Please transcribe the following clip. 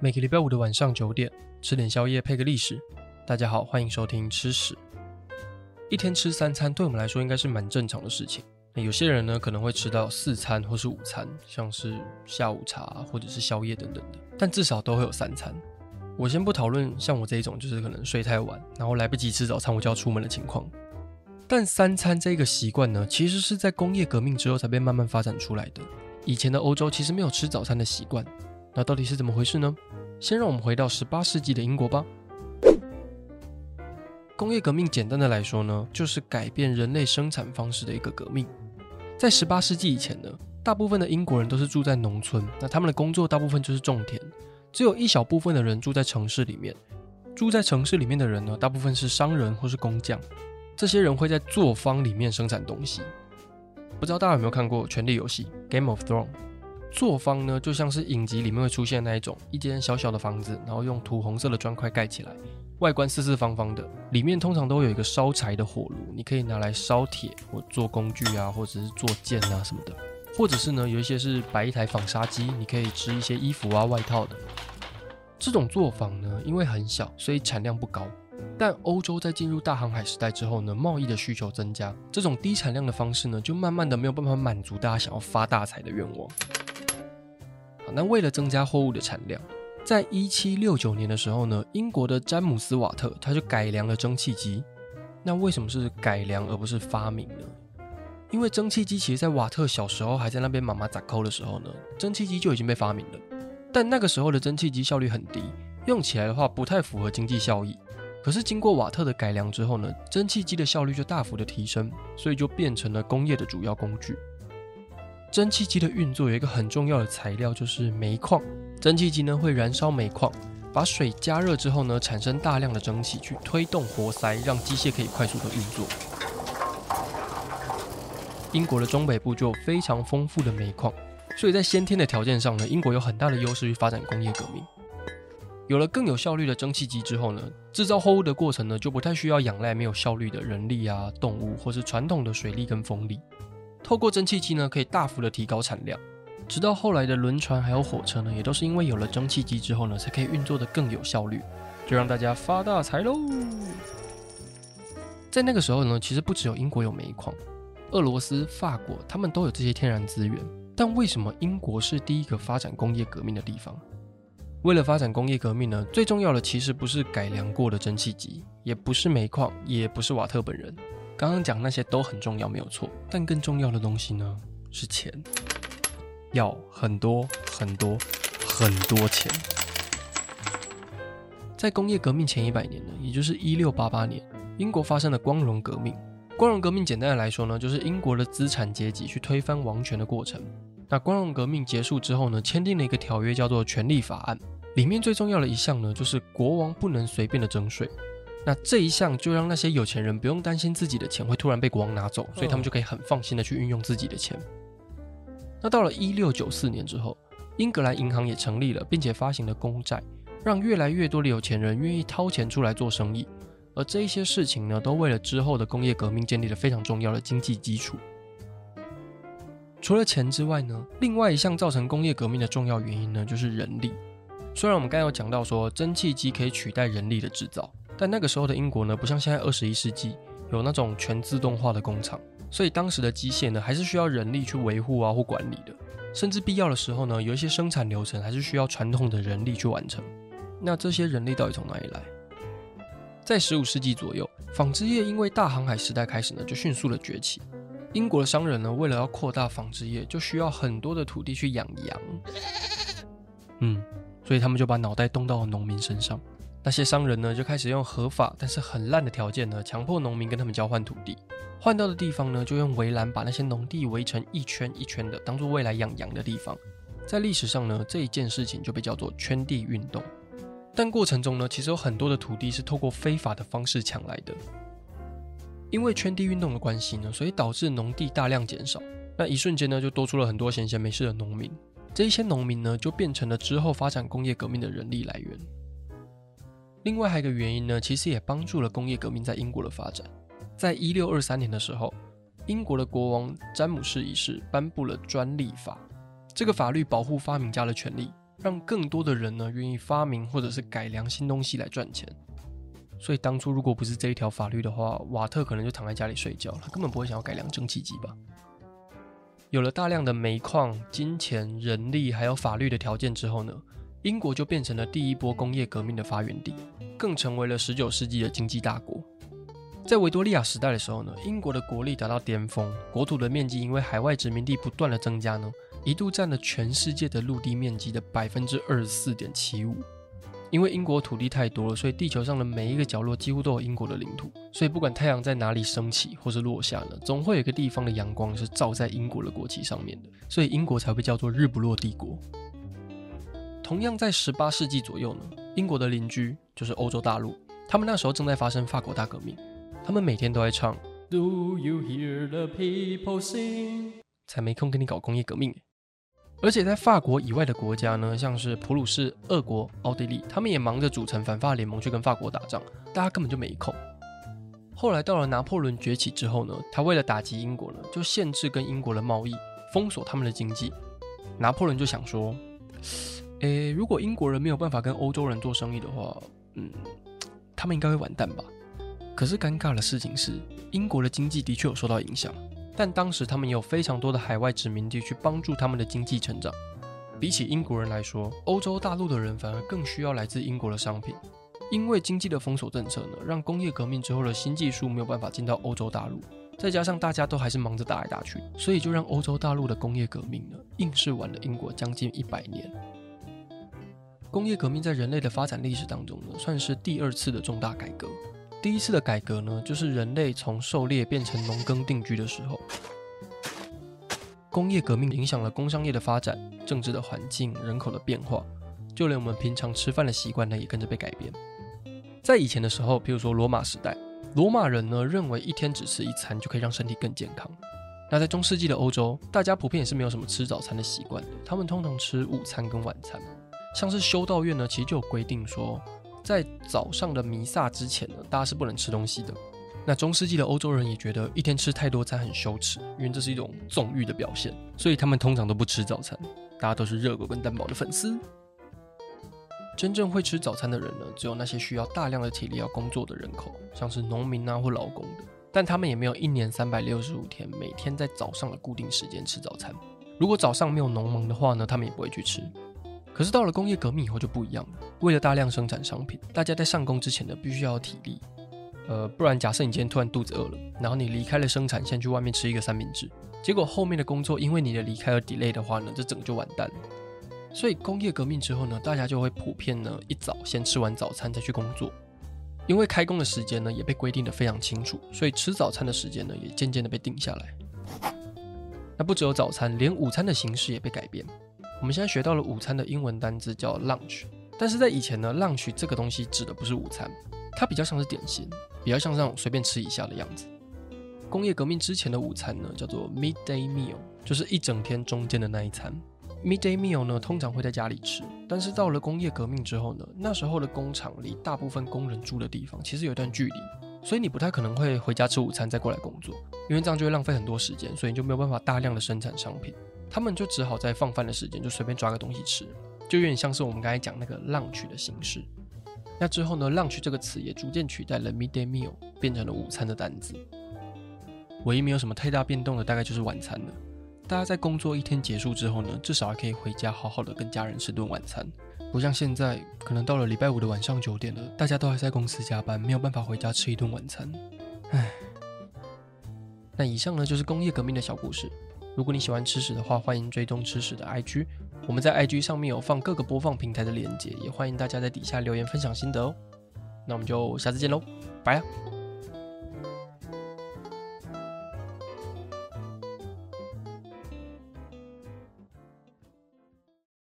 每个礼拜五的晚上九点，吃点宵夜配个历史。大家好，欢迎收听吃史。一天吃三餐，对我们来说应该是蛮正常的事情。有些人呢可能会吃到四餐或是午餐，像是下午茶或者是宵夜等等的，但至少都会有三餐。我先不讨论像我这一种，就是可能睡太晚，然后来不及吃早餐我就要出门的情况。但三餐这个习惯呢，其实是在工业革命之后才被慢慢发展出来的。以前的欧洲其实没有吃早餐的习惯。那到底是怎么回事呢？先让我们回到十八世纪的英国吧。工业革命简单的来说呢，就是改变人类生产方式的一个革命。在十八世纪以前呢，大部分的英国人都是住在农村，那他们的工作大部分就是种田，只有一小部分的人住在城市里面。住在城市里面的人呢，大部分是商人或是工匠，这些人会在作坊里面生产东西。不知道大家有没有看过《权力游戏》（Game of Thrones）？作坊呢，就像是影集里面会出现那一种，一间小小的房子，然后用土红色的砖块盖起来，外观四四方方的，里面通常都有一个烧柴的火炉，你可以拿来烧铁或做工具啊，或者是做剑啊什么的，或者是呢，有一些是摆一台纺纱机，你可以织一些衣服啊、外套的。这种作坊呢，因为很小，所以产量不高。但欧洲在进入大航海时代之后呢，贸易的需求增加，这种低产量的方式呢，就慢慢的没有办法满足大家想要发大财的愿望。那为了增加货物的产量，在一七六九年的时候呢，英国的詹姆斯·瓦特他就改良了蒸汽机。那为什么是改良而不是发明呢？因为蒸汽机其实在瓦特小时候还在那边妈妈咋抠的时候呢，蒸汽机就已经被发明了。但那个时候的蒸汽机效率很低，用起来的话不太符合经济效益。可是经过瓦特的改良之后呢，蒸汽机的效率就大幅的提升，所以就变成了工业的主要工具。蒸汽机的运作有一个很重要的材料，就是煤矿。蒸汽机呢会燃烧煤矿，把水加热之后呢，产生大量的蒸汽去推动活塞，让机械可以快速的运作。英国的中北部就有非常丰富的煤矿，所以在先天的条件上呢，英国有很大的优势去发展工业革命。有了更有效率的蒸汽机之后呢，制造货物的过程呢就不太需要仰赖没有效率的人力啊、动物或是传统的水力跟风力。透过蒸汽机呢，可以大幅的提高产量。直到后来的轮船还有火车呢，也都是因为有了蒸汽机之后呢，才可以运作的更有效率，就让大家发大财喽。在那个时候呢，其实不只有英国有煤矿，俄罗斯、法国他们都有这些天然资源。但为什么英国是第一个发展工业革命的地方？为了发展工业革命呢，最重要的其实不是改良过的蒸汽机，也不是煤矿，也不是瓦特本人。刚刚讲那些都很重要，没有错。但更重要的东西呢，是钱，要很多很多很多钱。在工业革命前一百年呢，也就是一六八八年，英国发生了光荣革命。光荣革命简单的来说呢，就是英国的资产阶级去推翻王权的过程。那光荣革命结束之后呢，签订了一个条约，叫做《权利法案》，里面最重要的一项呢，就是国王不能随便的征税。那这一项就让那些有钱人不用担心自己的钱会突然被国王拿走，所以他们就可以很放心的去运用自己的钱。那到了一六九四年之后，英格兰银行也成立了，并且发行了公债，让越来越多的有钱人愿意掏钱出来做生意。而这一些事情呢，都为了之后的工业革命建立了非常重要的经济基础。除了钱之外呢，另外一项造成工业革命的重要原因呢，就是人力。虽然我们刚刚有讲到说蒸汽机可以取代人力的制造。但那个时候的英国呢，不像现在二十一世纪有那种全自动化的工厂，所以当时的机械呢，还是需要人力去维护啊或管理的，甚至必要的时候呢，有一些生产流程还是需要传统的人力去完成。那这些人力到底从哪里来？在十五世纪左右，纺织业因为大航海时代开始呢，就迅速的崛起。英国的商人呢，为了要扩大纺织业，就需要很多的土地去养羊。嗯，所以他们就把脑袋动到了农民身上。那些商人呢，就开始用合法但是很烂的条件呢，强迫农民跟他们交换土地，换到的地方呢，就用围栏把那些农地围成一圈一圈的，当做未来养羊的地方。在历史上呢，这一件事情就被叫做圈地运动。但过程中呢，其实有很多的土地是透过非法的方式抢来的。因为圈地运动的关系呢，所以导致农地大量减少。那一瞬间呢，就多出了很多闲闲没事的农民。这一些农民呢，就变成了之后发展工业革命的人力来源。另外还有一个原因呢，其实也帮助了工业革命在英国的发展。在一六二三年的时候，英国的国王詹姆士一世颁布了专利法，这个法律保护发明家的权利，让更多的人呢愿意发明或者是改良新东西来赚钱。所以当初如果不是这一条法律的话，瓦特可能就躺在家里睡觉，了根本不会想要改良蒸汽机吧。有了大量的煤矿、金钱、人力还有法律的条件之后呢，英国就变成了第一波工业革命的发源地，更成为了十九世纪的经济大国。在维多利亚时代的时候呢，英国的国力达到巅峰，国土的面积因为海外殖民地不断的增加呢，一度占了全世界的陆地面积的百分之二十四点七五。因为英国土地太多了，所以地球上的每一个角落几乎都有英国的领土。所以不管太阳在哪里升起或是落下呢，总会有一个地方的阳光是照在英国的国旗上面的。所以英国才被叫做“日不落帝国”。同样在十八世纪左右呢，英国的邻居就是欧洲大陆，他们那时候正在发生法国大革命，他们每天都在唱 “Do you hear the people sing”，才没空跟你搞工业革命。而且在法国以外的国家呢，像是普鲁士、俄国、奥地利，他们也忙着组成反法联盟去跟法国打仗，大家根本就没空。后来到了拿破仑崛起之后呢，他为了打击英国呢，就限制跟英国的贸易，封锁他们的经济。拿破仑就想说，诶，如果英国人没有办法跟欧洲人做生意的话，嗯，他们应该会完蛋吧？可是尴尬的事情是，英国的经济的确有受到影响。但当时他们也有非常多的海外殖民地去帮助他们的经济成长。比起英国人来说，欧洲大陆的人反而更需要来自英国的商品。因为经济的封锁政策呢，让工业革命之后的新技术没有办法进到欧洲大陆。再加上大家都还是忙着打来打去，所以就让欧洲大陆的工业革命呢，硬是晚了英国将近一百年。工业革命在人类的发展历史当中呢，算是第二次的重大改革。第一次的改革呢，就是人类从狩猎变成农耕定居的时候。工业革命影响了工商业的发展、政治的环境、人口的变化，就连我们平常吃饭的习惯呢，也跟着被改变。在以前的时候，比如说罗马时代，罗马人呢认为一天只吃一餐就可以让身体更健康。那在中世纪的欧洲，大家普遍也是没有什么吃早餐的习惯的，他们通常吃午餐跟晚餐。像是修道院呢，其实就有规定说。在早上的弥撒之前呢，大家是不能吃东西的。那中世纪的欧洲人也觉得一天吃太多餐很羞耻，因为这是一种纵欲的表现，所以他们通常都不吃早餐。大家都是热狗跟蛋堡的粉丝。真正会吃早餐的人呢，只有那些需要大量的体力要工作的人口，像是农民啊或劳工的。但他们也没有一年三百六十五天每天在早上的固定时间吃早餐。如果早上没有农忙的话呢，他们也不会去吃。可是到了工业革命以后就不一样了。为了大量生产商品，大家在上工之前呢，必须要有体力。呃，不然假设你今天突然肚子饿了，然后你离开了生产线去外面吃一个三明治，结果后面的工作因为你的离开而 delay 的话呢，这整个就完蛋了。所以工业革命之后呢，大家就会普遍呢一早先吃完早餐再去工作，因为开工的时间呢也被规定得非常清楚，所以吃早餐的时间呢也渐渐的被定下来。那不只有早餐，连午餐的形式也被改变。我们现在学到了午餐的英文单字叫 lunch，但是在以前呢，lunch 这个东西指的不是午餐，它比较像是点心，比较像是那种随便吃一下的样子。工业革命之前的午餐呢，叫做 midday meal，就是一整天中间的那一餐。midday meal 呢，通常会在家里吃，但是到了工业革命之后呢，那时候的工厂离大部分工人住的地方其实有一段距离，所以你不太可能会回家吃午餐再过来工作，因为这样就会浪费很多时间，所以你就没有办法大量的生产商品。他们就只好在放饭的时间就随便抓个东西吃，就有点像是我们刚才讲那个 lunch 的形式。那之后呢，lunch 这个词也逐渐取代了 midday meal，变成了午餐的单字。唯一没有什么太大变动的，大概就是晚餐了。大家在工作一天结束之后呢，至少还可以回家好好的跟家人吃顿晚餐，不像现在，可能到了礼拜五的晚上九点了，大家都还在公司加班，没有办法回家吃一顿晚餐。唉，那以上呢就是工业革命的小故事。如果你喜欢吃屎的话，欢迎追踪吃屎的 IG。我们在 IG 上面有放各个播放平台的链接，也欢迎大家在底下留言分享心得哦。那我们就下次见喽，拜了。